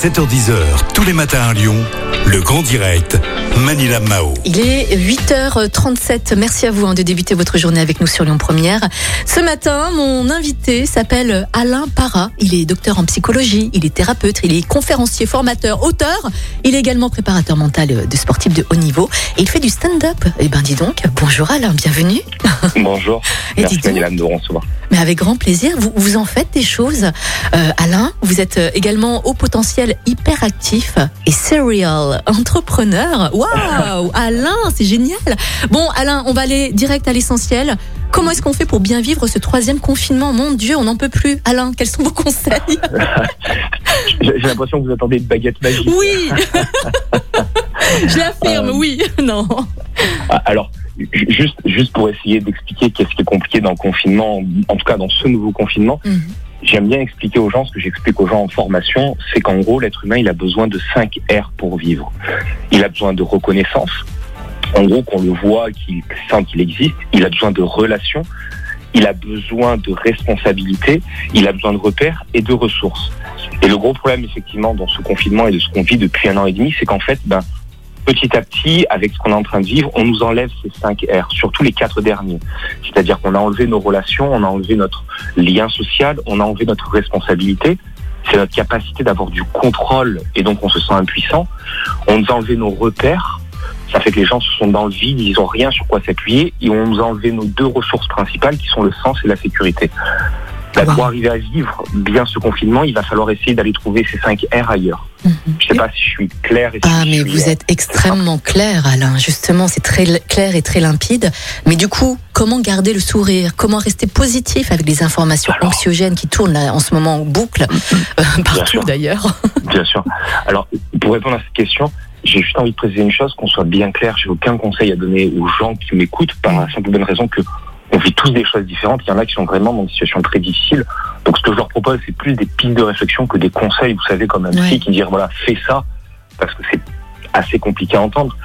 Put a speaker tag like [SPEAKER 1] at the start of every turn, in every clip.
[SPEAKER 1] 7h10h, tous les matins à Lyon, le grand direct, Manila Mao.
[SPEAKER 2] Il est 8h37. Merci à vous hein, de débuter votre journée avec nous sur Lyon Première. Ce matin, mon invité s'appelle Alain Parra. Il est docteur en psychologie, il est thérapeute, il est conférencier, formateur, auteur. Il est également préparateur mental de sportif de haut niveau et il fait du stand-up. Eh ben, dis donc, bonjour Alain, bienvenue.
[SPEAKER 3] Bonjour.
[SPEAKER 2] Et
[SPEAKER 3] Merci Manila de recevoir.
[SPEAKER 2] Mais avec grand plaisir, vous, vous en faites des choses. Euh, Alain, vous êtes euh, également au potentiel hyperactif et serial entrepreneur. Waouh, Alain, c'est génial. Bon, Alain, on va aller direct à l'essentiel. Comment est-ce qu'on fait pour bien vivre ce troisième confinement? Mon Dieu, on n'en peut plus. Alain, quels sont vos conseils?
[SPEAKER 3] J'ai l'impression que vous attendez une baguette magique.
[SPEAKER 2] Oui Je l'affirme,
[SPEAKER 3] Euh,
[SPEAKER 2] oui. Non.
[SPEAKER 3] Ah, Alors, ju- juste, juste pour essayer d'expliquer qu'est-ce qui est compliqué dans le confinement, en tout cas dans ce nouveau confinement,
[SPEAKER 2] Mhm.
[SPEAKER 3] J'aime bien expliquer aux gens ce que j'explique aux gens en formation, c'est qu'en gros, l'être humain, il a besoin de 5 R pour vivre. Il a besoin de reconnaissance, en gros, qu'on le voit, qu'il sent qu'il existe. Il a besoin de relations. Il a besoin de responsabilité, il a besoin de repères et de ressources. Et le gros problème, effectivement, dans ce confinement et de ce qu'on vit depuis un an et demi, c'est qu'en fait, ben, petit à petit, avec ce qu'on est en train de vivre, on nous enlève ces 5 R, surtout les quatre derniers. C'est-à-dire qu'on a enlevé nos relations, on a enlevé notre lien social, on a enlevé notre responsabilité. C'est notre capacité d'avoir du contrôle et donc on se sent impuissant. On nous a enlevé nos repères. Ça fait que les gens se sont dans le vide, ils ont rien sur quoi s'appuyer et on nous a enlevé nos deux ressources principales qui sont le sens et la sécurité. Bah,
[SPEAKER 2] Wow.
[SPEAKER 3] Pour arriver à vivre bien ce confinement, il va falloir essayer d'aller trouver ces 5 R ailleurs.
[SPEAKER 2] Mhm.
[SPEAKER 3] Je sais pas si je suis clair. Et si
[SPEAKER 2] Ah, mais vous êtes extrêmement clair, Alain. Justement, c'est très clair et très limpide. Mais du coup, comment garder le sourire? Comment rester positif avec les informations
[SPEAKER 3] Alors.
[SPEAKER 2] anxiogènes qui tournent là, en ce moment en boucle, euh, partout d'ailleurs?
[SPEAKER 3] Bien sûr. Alors, pour répondre à cette question, j'ai juste envie de préciser une chose, qu'on soit bien clair. J'ai aucun conseil à donner aux gens qui m'écoutent par la simple bonne raison que on vit tous des choses différentes. Il y en a qui sont vraiment dans des situations très difficiles. Donc, ce que je leur propose, c'est plus des pistes de réflexion que des conseils. Vous savez, comme un psy qui dit voilà, fais ça, parce que c'est assez compliqué à entendre.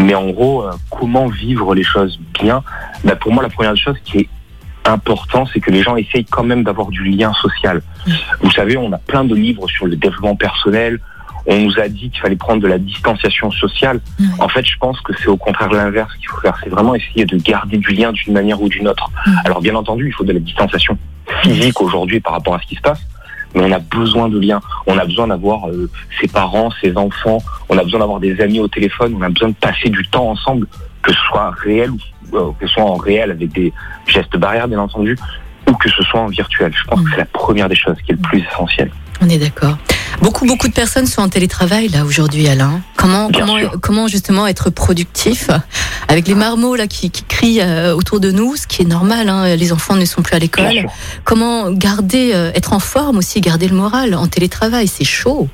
[SPEAKER 3] Mais en gros, euh, comment vivre les choses bien? Bah, Pour moi, la première chose qui est important, c'est que les gens essayent quand même d'avoir du lien social. Vous savez, on a plein de livres sur le développement personnel. On nous a dit qu'il fallait prendre de la distanciation sociale. En fait, je pense que c'est au contraire l'inverse qu'il faut faire. C'est vraiment essayer de garder du lien d'une manière ou d'une autre. Alors, bien entendu, il faut de la distanciation physique aujourd'hui par rapport à ce qui se passe. Mais on a besoin de liens. On a besoin d'avoir euh, ses parents, ses enfants. On a besoin d'avoir des amis au téléphone. On a besoin de passer du temps ensemble, que ce soit réel ou euh, que ce soit en réel avec des gestes barrières, bien entendu, ou que ce soit en virtuel. Je pense que c'est la première des choses qui est le plus essentiel.
[SPEAKER 2] On est d'accord. Beaucoup, beaucoup de personnes sont en télétravail là aujourd'hui, Alain. Comment,
[SPEAKER 3] Bien
[SPEAKER 2] comment,
[SPEAKER 3] sûr.
[SPEAKER 2] comment justement être productif avec les marmots là qui, qui crient euh, autour de nous, ce qui est normal. Hein, les enfants ne sont plus à l'école. Comment garder, euh, être en forme aussi, garder le moral en télétravail, c'est chaud.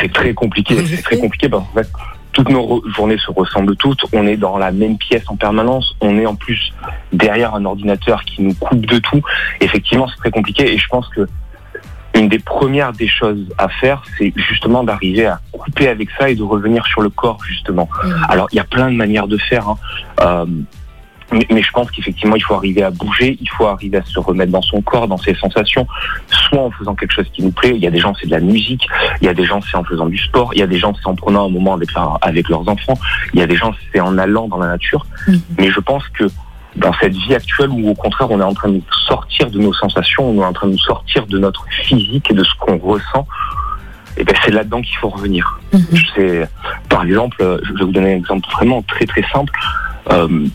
[SPEAKER 3] C'est très compliqué. C'est très compliqué parce qu'en fait, toutes nos journées se ressemblent toutes. On est dans la même pièce en permanence. On est en plus derrière un ordinateur qui nous coupe de tout. Effectivement, c'est très compliqué. Et je pense que une des premières des choses à faire, c'est justement d'arriver à couper avec ça et de revenir sur le corps, justement.
[SPEAKER 2] Mhm.
[SPEAKER 3] Alors, il y a plein de manières de faire. hein. Euh, mais, mais je pense qu'effectivement, il faut arriver à bouger, il faut arriver à se remettre dans son corps, dans ses sensations, soit en faisant quelque chose qui nous plaît. Il y a des gens, c'est de la musique. Il y a des gens, c'est en faisant du sport. Il y a des gens, c'est en prenant un moment avec, leur- avec leurs enfants. Il y a des gens, c'est en allant dans la nature.
[SPEAKER 2] Mhm.
[SPEAKER 3] Mais je pense que dans cette vie actuelle où au contraire on est en train de nous sortir de nos sensations, on est en train de nous sortir de notre physique et de ce qu'on ressent, et ben c'est là-dedans qu'il faut revenir.
[SPEAKER 2] Mhm.
[SPEAKER 3] Je sais, par exemple, je vais vous donner un exemple vraiment très très simple. Euh,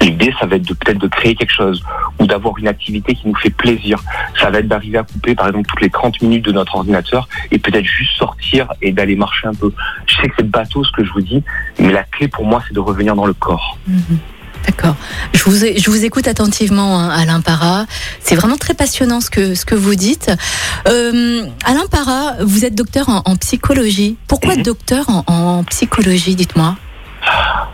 [SPEAKER 3] L'idée, ça va être de peut-être de créer quelque chose ou d'avoir une activité qui nous fait plaisir. Ça va être d'arriver à couper, par exemple, toutes les 30 minutes de notre ordinateur et peut-être juste sortir et d'aller marcher un peu. Je sais que c'est bateau ce que je vous dis, mais la clé pour moi, c'est de revenir dans le corps.
[SPEAKER 2] Mhm. D'accord. Je vous, je vous écoute attentivement, hein, Alain Parra. C'est vraiment très passionnant ce que, ce que vous dites. Euh, Alain Parra, vous êtes docteur en, en psychologie. Pourquoi
[SPEAKER 3] Mhm.
[SPEAKER 2] docteur en, en psychologie, dites-moi?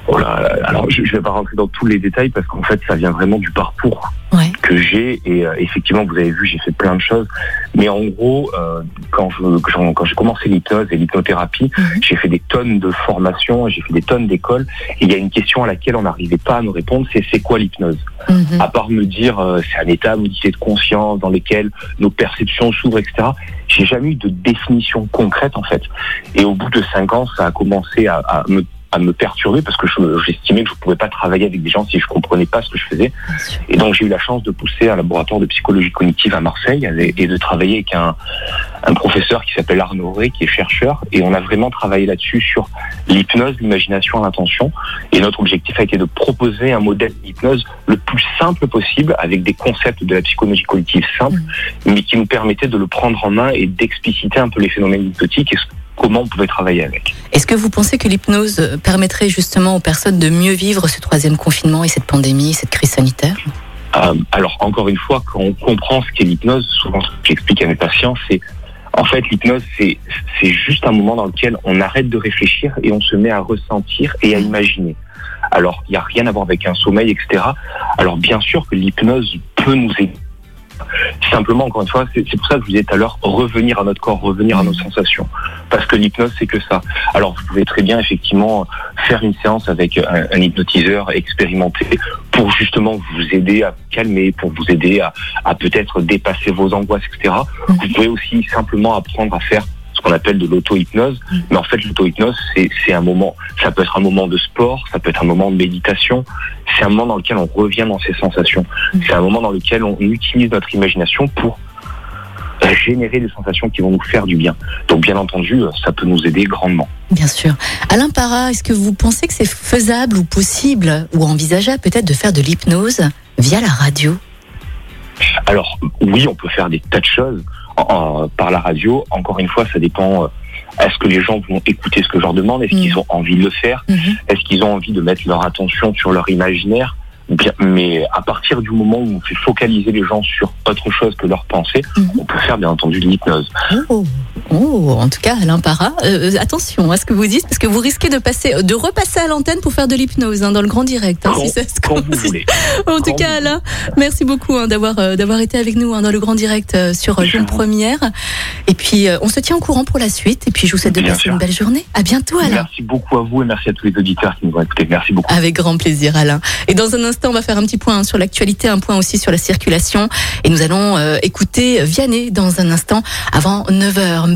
[SPEAKER 3] Oh là là, alors je ne vais pas rentrer dans tous les détails parce qu'en fait ça vient vraiment du parcours
[SPEAKER 2] Ouais.
[SPEAKER 3] que j'ai et euh, effectivement vous avez vu j'ai fait plein de choses mais en gros euh, quand je quand, j'ai commencé l'hypnose et l'hypnothérapie
[SPEAKER 2] Mhm.
[SPEAKER 3] j'ai fait des tonnes de formations j'ai fait des tonnes d'écoles et il y a une question à laquelle on n'arrivait pas à me répondre c'est c'est quoi l'hypnose?
[SPEAKER 2] Mhm.
[SPEAKER 3] à part me dire euh, c'est un état modifié de conscience dans lequel nos perceptions s'ouvrent, etc. J'ai jamais eu de définition concrète en fait. Et au bout de cinq ans, ça a commencé à, à me à me perturber parce que je- j'estimais que je ne pouvais pas travailler avec des gens si je comprenais pas ce que je faisais. Et donc j'ai eu la chance de pousser un laboratoire de psychologie cognitive à Marseille et de travailler avec un, un professeur qui s'appelle Arnaud Rey, qui est chercheur. Et on a vraiment travaillé là-dessus sur l'hypnose, l'imagination, l'intention. Et notre objectif a été de proposer un modèle d'hypnose le plus simple possible, avec des concepts de la psychologie cognitive simples, mais qui nous permettait de le prendre en main et d'expliciter un peu les phénomènes hypnotiques et comment on pouvait travailler avec.
[SPEAKER 2] Est-ce que vous pensez que l'hypnose permettrait justement aux personnes de mieux vivre ce troisième confinement et cette pandémie, cette crise sanitaire?
[SPEAKER 3] Euh, alors, encore une fois, quand on comprend ce qu'est l'hypnose, souvent ce que j'explique à mes patients, c'est en fait l'hypnose, c'est juste un moment dans lequel on arrête de réfléchir et on se met à ressentir et à imaginer. Alors, il n'y a rien à voir avec un sommeil, etc. Alors, bien sûr que l'hypnose peut nous aider. Simplement, encore une fois, c'est pour ça que je vous disais tout à l'heure, revenir à notre corps, revenir à nos sensations. Parce que l'hypnose, c'est que ça. Alors, vous pouvez très bien, effectivement, faire une séance avec un, un hypnotiseur expérimenté pour justement vous aider à calmer, pour vous aider à, à peut-être dépasser vos angoisses, etc. Vous pouvez aussi simplement apprendre à faire qu'on appelle de l'auto-hypnose. Mais en fait, l'auto-hypnose, c'est c'est un moment, ça peut être un moment de sport, ça peut être un moment de méditation. C'est un moment dans lequel on revient dans ses sensations. C'est un moment dans lequel on utilise notre imagination pour générer des sensations qui vont nous faire du bien. Donc, bien entendu, ça peut nous aider grandement.
[SPEAKER 2] Bien sûr. Alain Parra, est-ce que vous pensez que c'est faisable ou possible ou envisageable peut-être de faire de l'hypnose via la radio?
[SPEAKER 3] Alors oui, on peut faire des tas de choses en- par la radio. Encore une fois, ça dépend. euh, Est-ce que les gens vont écouter ce que je leur demande? Est-ce
[SPEAKER 2] Mm.
[SPEAKER 3] qu'ils ont envie de le faire?
[SPEAKER 2] Mhm.
[SPEAKER 3] Est-ce qu'ils ont envie de mettre leur attention sur leur imaginaire? Bien, mais à partir du moment où on fait focaliser les gens sur autre chose que leur pensée,
[SPEAKER 2] Mhm.
[SPEAKER 3] on peut faire bien entendu de l'hypnose.
[SPEAKER 2] Oh, oh, en tout cas, Alain Parra, euh, attention à ce que vous dites, parce que vous risquez de passer, de repasser à l'antenne pour faire de l'hypnose hein, dans le grand direct. hein,
[SPEAKER 3] Quand-
[SPEAKER 2] si ça se
[SPEAKER 3] Quand vous voulez.
[SPEAKER 2] En tout
[SPEAKER 3] Quand
[SPEAKER 2] cas, Alain, merci beaucoup hein, d'avoir euh, d'avoir été avec nous hein, dans le grand direct euh, sur euh, Lyon Première. Et puis, euh, on se tient au courant pour la suite. Et puis, je vous souhaite de
[SPEAKER 3] Bien
[SPEAKER 2] passer
[SPEAKER 3] sûr.
[SPEAKER 2] une belle journée. À bientôt, Alain.
[SPEAKER 3] Merci beaucoup à vous et merci à tous les auditeurs qui nous ont écoutés. Merci beaucoup.
[SPEAKER 2] Avec grand plaisir, Alain. Et dans un instant, on va faire un petit point hein, sur l'actualité, un point aussi sur la circulation. Et nous allons euh, écouter Vianney dans un instant avant 9h.